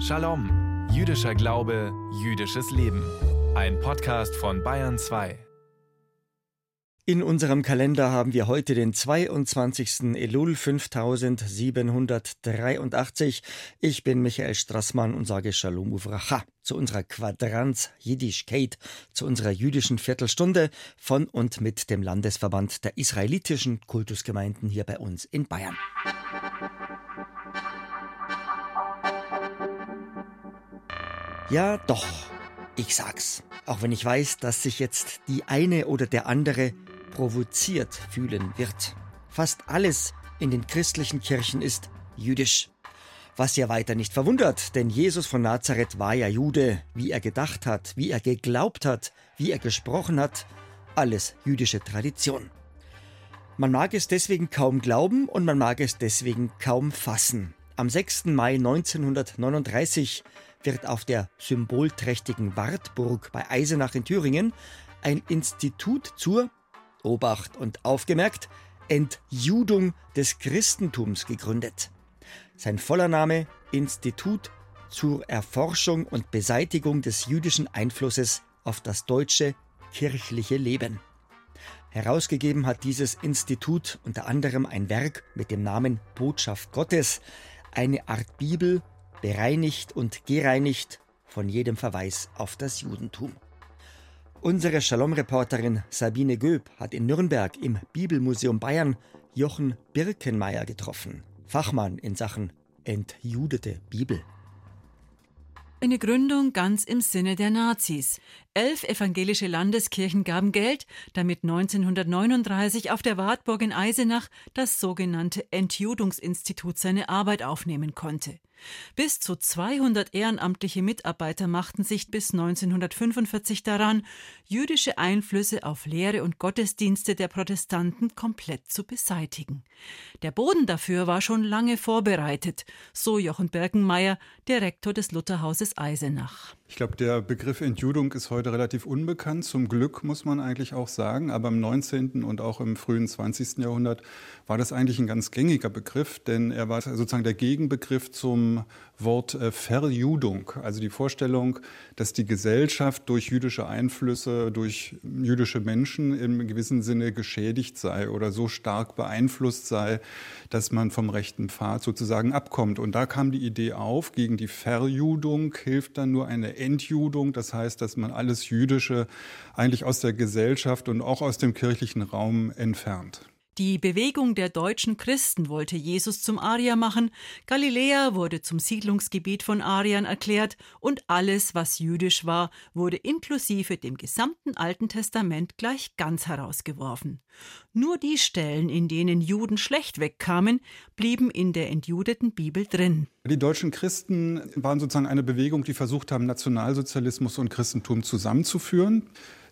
Shalom, jüdischer Glaube, jüdisches Leben. Ein Podcast von Bayern 2. In unserem Kalender haben wir heute den 22. Elul 5783. Ich bin Michael Strassmann und sage Shalom Uvracha zu unserer Quadranz Jiddischkeit, zu unserer jüdischen Viertelstunde von und mit dem Landesverband der israelitischen Kultusgemeinden hier bei uns in Bayern. Ja, doch, ich sag's. Auch wenn ich weiß, dass sich jetzt die eine oder der andere provoziert fühlen wird. Fast alles in den christlichen Kirchen ist jüdisch. Was ja weiter nicht verwundert, denn Jesus von Nazareth war ja Jude, wie er gedacht hat, wie er geglaubt hat, wie er gesprochen hat, alles jüdische Tradition. Man mag es deswegen kaum glauben und man mag es deswegen kaum fassen. Am 6. Mai 1939 wird auf der symbolträchtigen Wartburg bei Eisenach in Thüringen ein Institut zur Obacht und aufgemerkt, Entjudung des Christentums gegründet. Sein voller Name Institut zur Erforschung und Beseitigung des jüdischen Einflusses auf das deutsche kirchliche Leben. Herausgegeben hat dieses Institut unter anderem ein Werk mit dem Namen Botschaft Gottes, eine Art Bibel, bereinigt und gereinigt von jedem Verweis auf das Judentum. Unsere Shalom-Reporterin Sabine Göb hat in Nürnberg im Bibelmuseum Bayern Jochen Birkenmeier getroffen, Fachmann in Sachen entjudete Bibel. Eine Gründung ganz im Sinne der Nazis. Elf evangelische Landeskirchen gaben Geld, damit 1939 auf der Wartburg in Eisenach das sogenannte Entjudungsinstitut seine Arbeit aufnehmen konnte. Bis zu 200 ehrenamtliche Mitarbeiter machten sich bis 1945 daran, jüdische Einflüsse auf Lehre und Gottesdienste der Protestanten komplett zu beseitigen. Der Boden dafür war schon lange vorbereitet, so Jochen Birkenmeier, Direktor des Lutherhauses Eisenach. Ich glaube, der Begriff Entjudung ist heute relativ unbekannt. Zum Glück muss man eigentlich auch sagen. Aber im 19. und auch im frühen 20. Jahrhundert war das eigentlich ein ganz gängiger Begriff, denn er war sozusagen der Gegenbegriff zum Wort äh, Verjudung. Also die Vorstellung, dass die Gesellschaft durch jüdische Einflüsse, durch jüdische Menschen im gewissen Sinne geschädigt sei oder so stark beeinflusst sei, dass man vom rechten Pfad sozusagen abkommt. Und da kam die Idee auf, gegen die Verjudung hilft dann nur eine Entjudung. Das heißt, dass man alles Jüdische eigentlich aus der Gesellschaft und auch aus dem kirchlichen Raum entfernt. Die Bewegung der deutschen Christen wollte Jesus zum Arier machen, Galiläa wurde zum Siedlungsgebiet von Ariern erklärt und alles, was jüdisch war, wurde inklusive dem gesamten Alten Testament gleich ganz herausgeworfen. Nur die Stellen, in denen Juden schlecht wegkamen, blieben in der entjudeten Bibel drin. Die deutschen Christen waren sozusagen eine Bewegung, die versucht haben, Nationalsozialismus und Christentum zusammenzuführen.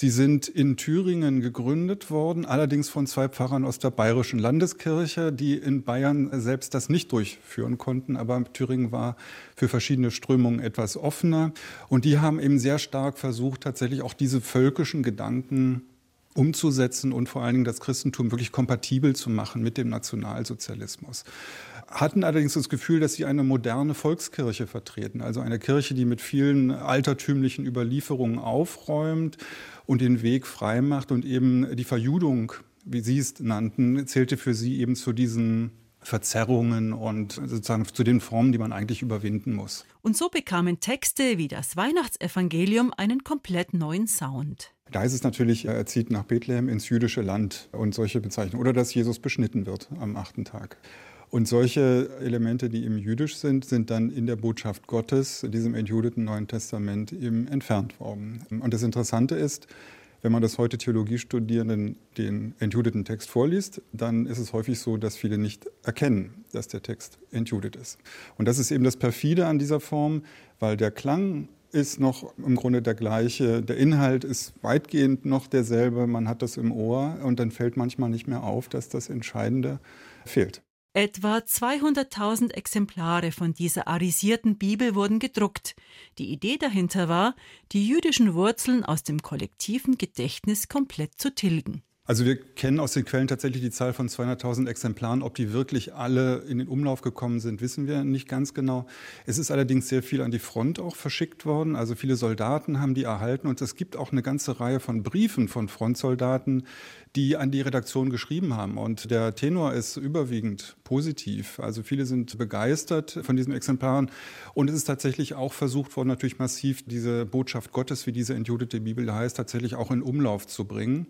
Sie sind in Thüringen gegründet worden, allerdings von zwei Pfarrern aus der Bayerischen Landeskirche, die in Bayern selbst das nicht durchführen konnten. Aber Thüringen war für verschiedene Strömungen etwas offener. Und die haben eben sehr stark versucht, tatsächlich auch diese völkischen Gedanken umzusetzen und vor allen Dingen das Christentum wirklich kompatibel zu machen mit dem Nationalsozialismus hatten allerdings das Gefühl, dass sie eine moderne Volkskirche vertreten, also eine Kirche, die mit vielen altertümlichen Überlieferungen aufräumt und den Weg frei macht und eben die Verjudung, wie Sie es nannten, zählte für sie eben zu diesen Verzerrungen und sozusagen zu den Formen, die man eigentlich überwinden muss. Und so bekamen Texte wie das Weihnachtsevangelium einen komplett neuen Sound. Da heißt es natürlich, er zieht nach Bethlehem ins jüdische Land und solche Bezeichnungen. Oder dass Jesus beschnitten wird am achten Tag. Und solche Elemente, die eben jüdisch sind, sind dann in der Botschaft Gottes, in diesem entjudeten Neuen Testament, eben entfernt worden. Und das Interessante ist, wenn man das heute Theologiestudierenden den entjudeten Text vorliest, dann ist es häufig so, dass viele nicht erkennen, dass der Text entjudet ist. Und das ist eben das Perfide an dieser Form, weil der Klang ist noch im Grunde der gleiche, der Inhalt ist weitgehend noch derselbe, man hat das im Ohr und dann fällt manchmal nicht mehr auf, dass das Entscheidende fehlt. Etwa 200.000 Exemplare von dieser arisierten Bibel wurden gedruckt. Die Idee dahinter war, die jüdischen Wurzeln aus dem kollektiven Gedächtnis komplett zu tilgen. Also wir kennen aus den Quellen tatsächlich die Zahl von 200.000 Exemplaren. Ob die wirklich alle in den Umlauf gekommen sind, wissen wir nicht ganz genau. Es ist allerdings sehr viel an die Front auch verschickt worden. Also viele Soldaten haben die erhalten und es gibt auch eine ganze Reihe von Briefen von Frontsoldaten, die an die Redaktion geschrieben haben. Und der Tenor ist überwiegend positiv. Also viele sind begeistert von diesen Exemplaren. Und es ist tatsächlich auch versucht worden, natürlich massiv diese Botschaft Gottes, wie diese entjudete Bibel heißt, tatsächlich auch in Umlauf zu bringen.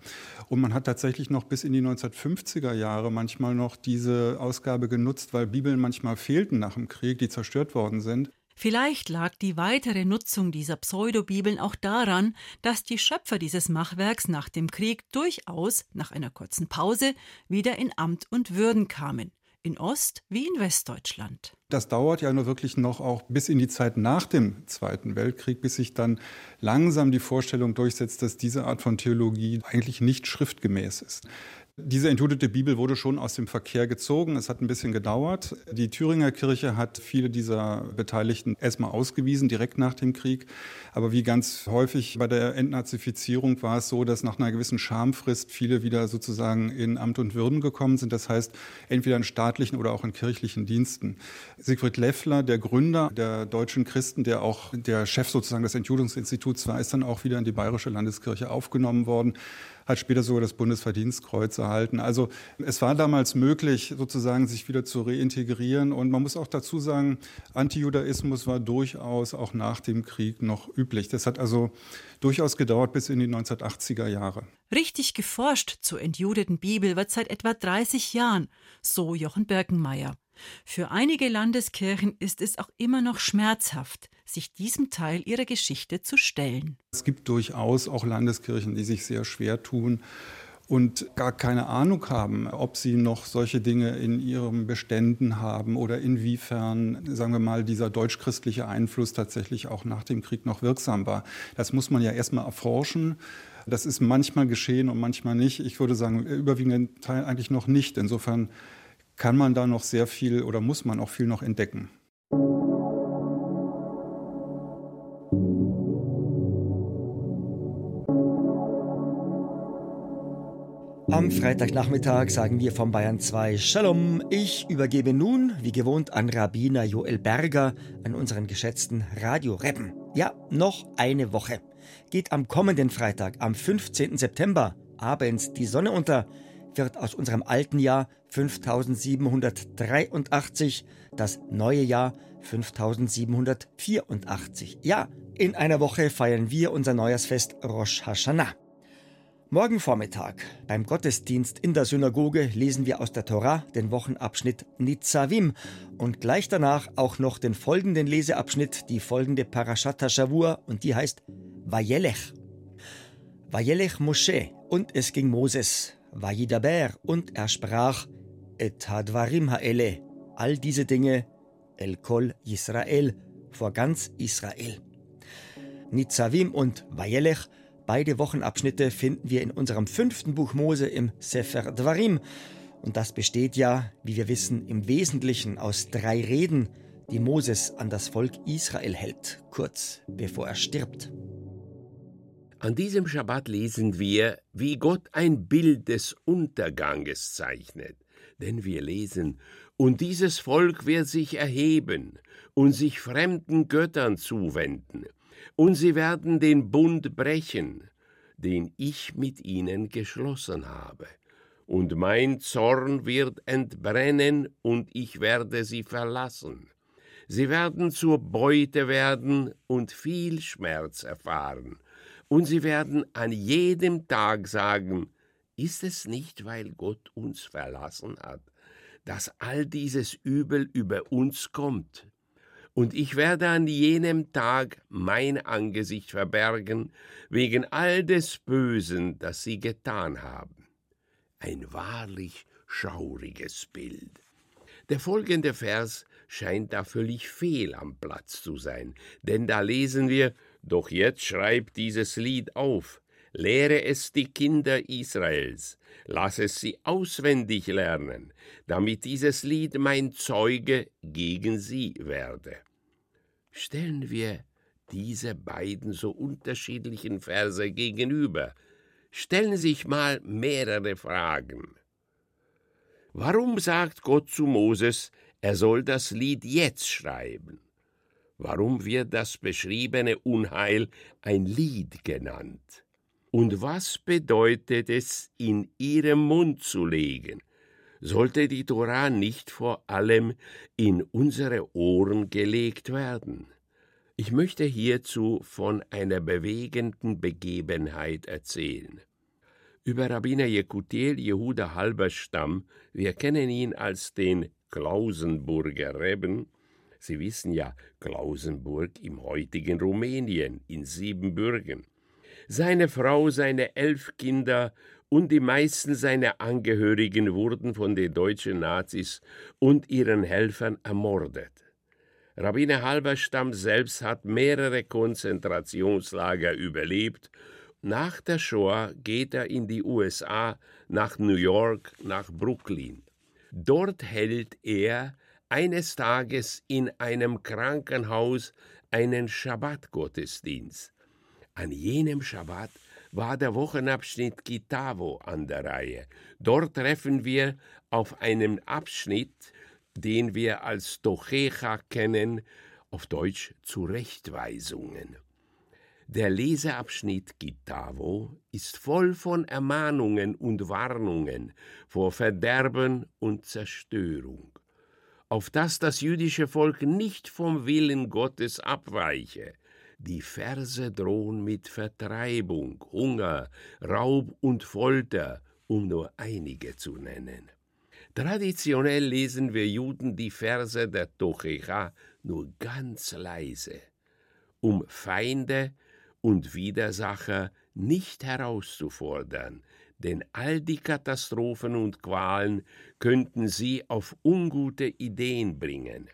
Und man hat tatsächlich noch bis in die 1950er Jahre manchmal noch diese Ausgabe genutzt, weil Bibeln manchmal fehlten nach dem Krieg, die zerstört worden sind. Vielleicht lag die weitere Nutzung dieser Pseudobibeln auch daran, dass die Schöpfer dieses Machwerks nach dem Krieg durchaus, nach einer kurzen Pause, wieder in Amt und Würden kamen in Ost- wie in Westdeutschland. Das dauert ja nur wirklich noch auch bis in die Zeit nach dem Zweiten Weltkrieg, bis sich dann langsam die Vorstellung durchsetzt, dass diese Art von Theologie eigentlich nicht schriftgemäß ist. Diese entjudete Bibel wurde schon aus dem Verkehr gezogen. Es hat ein bisschen gedauert. Die Thüringer Kirche hat viele dieser Beteiligten erstmal ausgewiesen, direkt nach dem Krieg. Aber wie ganz häufig bei der Entnazifizierung war es so, dass nach einer gewissen Schamfrist viele wieder sozusagen in Amt und Würden gekommen sind. Das heißt, entweder in staatlichen oder auch in kirchlichen Diensten. Siegfried Leffler, der Gründer der deutschen Christen, der auch der Chef sozusagen des Entjudungsinstituts war, ist dann auch wieder in die Bayerische Landeskirche aufgenommen worden hat später sogar das Bundesverdienstkreuz erhalten. Also es war damals möglich, sozusagen sich wieder zu reintegrieren. Und man muss auch dazu sagen, Antijudaismus war durchaus auch nach dem Krieg noch üblich. Das hat also durchaus gedauert bis in die 1980er Jahre. Richtig geforscht zur entjudeten Bibel wird seit etwa 30 Jahren, so Jochen Birkenmeier. Für einige Landeskirchen ist es auch immer noch schmerzhaft, sich diesem Teil ihrer Geschichte zu stellen. Es gibt durchaus auch Landeskirchen, die sich sehr schwer tun und gar keine Ahnung haben, ob sie noch solche Dinge in ihren Beständen haben oder inwiefern, sagen wir mal, dieser deutsch-christliche Einfluss tatsächlich auch nach dem Krieg noch wirksam war. Das muss man ja erstmal erforschen. Das ist manchmal geschehen und manchmal nicht. Ich würde sagen, überwiegenden Teil eigentlich noch nicht. Insofern kann man da noch sehr viel oder muss man auch viel noch entdecken. Am Freitagnachmittag sagen wir von Bayern 2 Shalom. Ich übergebe nun, wie gewohnt, an Rabbiner Joel Berger, an unseren geschätzten Radio Reppen. Ja, noch eine Woche. Geht am kommenden Freitag, am 15. September, abends die Sonne unter, wird aus unserem alten Jahr 5783 das neue Jahr 5784. Ja, in einer Woche feiern wir unser Neujahrsfest Rosh Hashanah. Morgen Vormittag beim Gottesdienst in der Synagoge lesen wir aus der Torah den Wochenabschnitt Nitzavim und gleich danach auch noch den folgenden Leseabschnitt, die folgende Parashat Shavua und die heißt Vayelech. Vayelech Moshe und es ging Moses, Vayidaber und er sprach Et hadvarim haele, all diese Dinge El Kol Yisrael vor ganz Israel. Nitzavim und Vayelech Beide Wochenabschnitte finden wir in unserem fünften Buch Mose im Sefer Dvarim. Und das besteht ja, wie wir wissen, im Wesentlichen aus drei Reden, die Moses an das Volk Israel hält, kurz bevor er stirbt. An diesem Schabbat lesen wir, wie Gott ein Bild des Unterganges zeichnet. Denn wir lesen, und dieses Volk wird sich erheben und sich fremden Göttern zuwenden und sie werden den Bund brechen, den ich mit ihnen geschlossen habe. Und mein Zorn wird entbrennen, und ich werde sie verlassen. Sie werden zur Beute werden und viel Schmerz erfahren, und sie werden an jedem Tag sagen, ist es nicht, weil Gott uns verlassen hat, dass all dieses Übel über uns kommt? Und ich werde an jenem Tag mein Angesicht verbergen, wegen all des Bösen, das sie getan haben. Ein wahrlich schauriges Bild. Der folgende Vers scheint da völlig fehl am Platz zu sein, denn da lesen wir, doch jetzt schreibt dieses Lied auf, lehre es die Kinder Israels, lass es sie auswendig lernen, damit dieses Lied mein Zeuge gegen sie werde. Stellen wir diese beiden so unterschiedlichen Verse gegenüber. stellen sich mal mehrere Fragen. Warum sagt Gott zu Moses, er soll das Lied jetzt schreiben? Warum wird das beschriebene Unheil ein Lied genannt? Und was bedeutet es, in ihrem Mund zu legen? Sollte die Tora nicht vor allem in unsere Ohren gelegt werden? Ich möchte hierzu von einer bewegenden Begebenheit erzählen. Über Rabbiner Jekutiel Jehuda Halberstam, wir kennen ihn als den Klausenburger Reben, Sie wissen ja, Klausenburg im heutigen Rumänien in Siebenbürgen. Seine Frau, seine elf Kinder und die meisten seiner Angehörigen wurden von den deutschen Nazis und ihren Helfern ermordet. Rabbiner Halberstam selbst hat mehrere Konzentrationslager überlebt. Nach der Shoah geht er in die USA, nach New York, nach Brooklyn. Dort hält er eines Tages in einem Krankenhaus einen Schabbatgottesdienst. An jenem Schabbat war der Wochenabschnitt Gitavo an der Reihe. Dort treffen wir auf einen Abschnitt, den wir als Tochecha kennen, auf Deutsch Zurechtweisungen. Der Leseabschnitt Gitavo ist voll von Ermahnungen und Warnungen vor Verderben und Zerstörung, auf dass das jüdische Volk nicht vom Willen Gottes abweiche. Die Verse drohen mit Vertreibung, Hunger, Raub und Folter, um nur einige zu nennen. Traditionell lesen wir Juden die Verse der Tochecha nur ganz leise, um Feinde und Widersacher nicht herauszufordern, denn all die Katastrophen und Qualen könnten sie auf ungute Ideen bringen.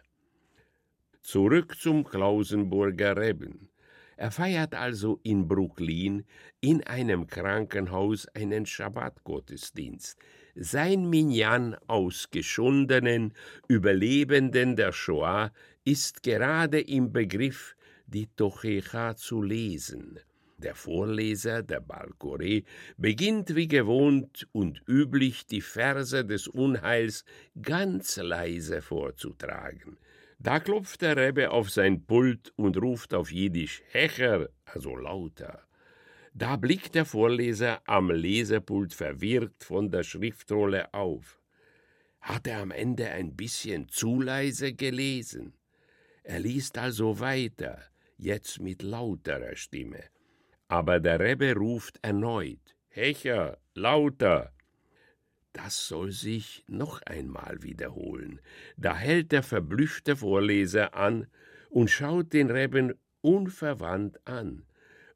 Zurück zum Klausenburger Reben. Er feiert also in Brooklyn in einem Krankenhaus einen Schabbatgottesdienst. Sein Minyan aus geschundenen Überlebenden der Shoah ist gerade im Begriff, die Tochecha zu lesen. Der Vorleser, der Balkore, beginnt wie gewohnt und üblich die Verse des Unheils ganz leise vorzutragen. Da klopft der Rebbe auf sein Pult und ruft auf Jiddisch Hecher, also lauter. Da blickt der Vorleser am Lesepult verwirrt von der Schriftrolle auf. Hat er am Ende ein bisschen zu leise gelesen? Er liest also weiter, jetzt mit lauterer Stimme. Aber der Rebbe ruft erneut: Hecher, lauter! Das soll sich noch einmal wiederholen. Da hält der verblüffte Vorleser an und schaut den Rebben unverwandt an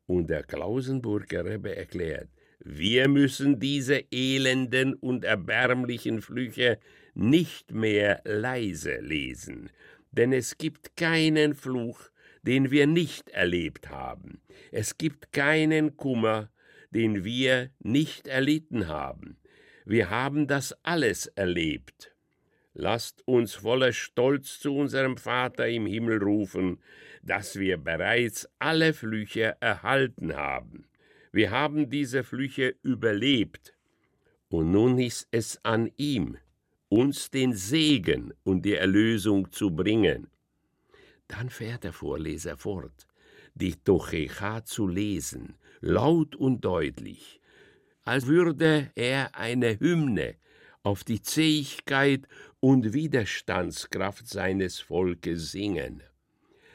und der Klausenburger Rebbe erklärt, wir müssen diese elenden und erbärmlichen Flüche nicht mehr leise lesen, denn es gibt keinen Fluch, den wir nicht erlebt haben. Es gibt keinen Kummer, den wir nicht erlitten haben. Wir haben das alles erlebt. Lasst uns voller Stolz zu unserem Vater im Himmel rufen, dass wir bereits alle Flüche erhalten haben. Wir haben diese Flüche überlebt. Und nun ist es an ihm, uns den Segen und die Erlösung zu bringen. Dann fährt der Vorleser fort, die Tochecha zu lesen, laut und deutlich, als würde er eine Hymne auf die Zähigkeit und Widerstandskraft seines Volkes singen.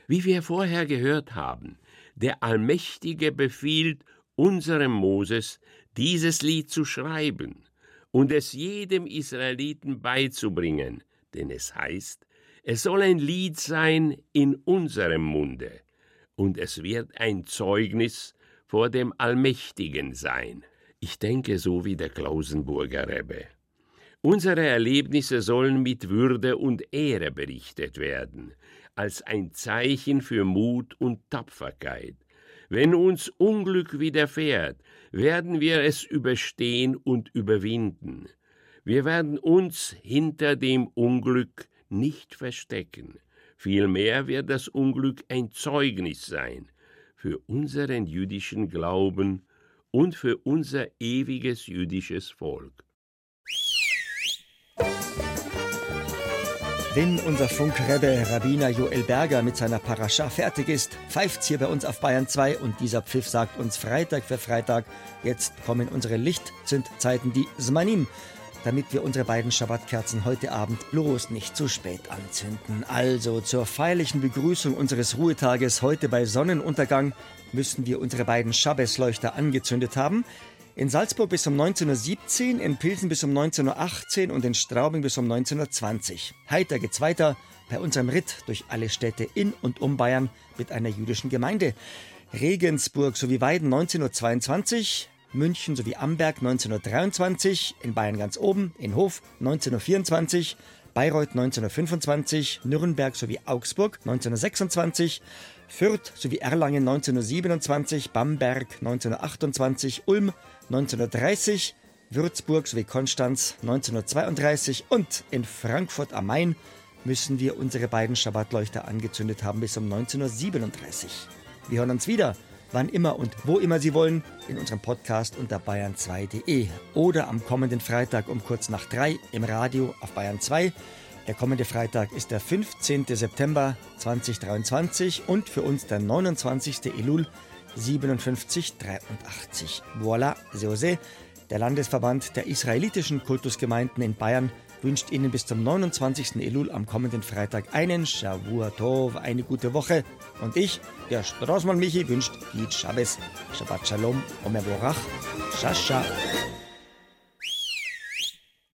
Wie wir vorher gehört haben, der Allmächtige befiehlt unserem Moses, dieses Lied zu schreiben und es jedem Israeliten beizubringen, denn es heißt, es soll ein Lied sein in unserem Munde, und es wird ein Zeugnis vor dem Allmächtigen sein. Ich denke so wie der Klausenburger Rebbe. Unsere Erlebnisse sollen mit Würde und Ehre berichtet werden, als ein Zeichen für Mut und Tapferkeit. Wenn uns Unglück widerfährt, werden wir es überstehen und überwinden. Wir werden uns hinter dem Unglück nicht verstecken. Vielmehr wird das Unglück ein Zeugnis sein für unseren jüdischen Glauben und für unser ewiges jüdisches Volk. Wenn unser Funkrebbe Rabbiner Joel Berger mit seiner Parascha fertig ist, pfeift's hier bei uns auf Bayern 2 und dieser Pfiff sagt uns Freitag für Freitag, jetzt kommen unsere Lichtzündzeiten, die Zmanim, damit wir unsere beiden Schabbatkerzen heute Abend bloß nicht zu spät anzünden. Also zur feierlichen Begrüßung unseres Ruhetages heute bei Sonnenuntergang müssen wir unsere beiden Schabbesleuchter angezündet haben. In Salzburg bis um 19.17 Uhr, in Pilsen bis um 19.18 Uhr und in Straubing bis um 19.20 Uhr. Heiter geht's weiter bei unserem Ritt durch alle Städte in und um Bayern mit einer jüdischen Gemeinde. Regensburg sowie Weiden 19.22 Uhr, München sowie Amberg 1923, in Bayern ganz oben, in Hof 1924, Bayreuth 1925, Nürnberg sowie Augsburg 1926, Fürth sowie Erlangen 1927, Bamberg 1928, Ulm 1930, Würzburg sowie Konstanz 1932 und in Frankfurt am Main müssen wir unsere beiden Schabbatleuchter angezündet haben bis um 1937. Wir hören uns wieder, wann immer und wo immer Sie wollen, in unserem Podcast unter bayern2.de oder am kommenden Freitag um kurz nach drei im Radio auf Bayern 2 der kommende Freitag ist der 15. September 2023 und für uns der 29. Elul 5783. Voilà, Seose. Der Landesverband der israelitischen Kultusgemeinden in Bayern wünscht Ihnen bis zum 29. Elul am kommenden Freitag einen Shavua Tov, eine gute Woche. Und ich, der Straßmann Michi, wünscht Yid Shabbos, Shabbat Shalom, Omer Borach, Shasha.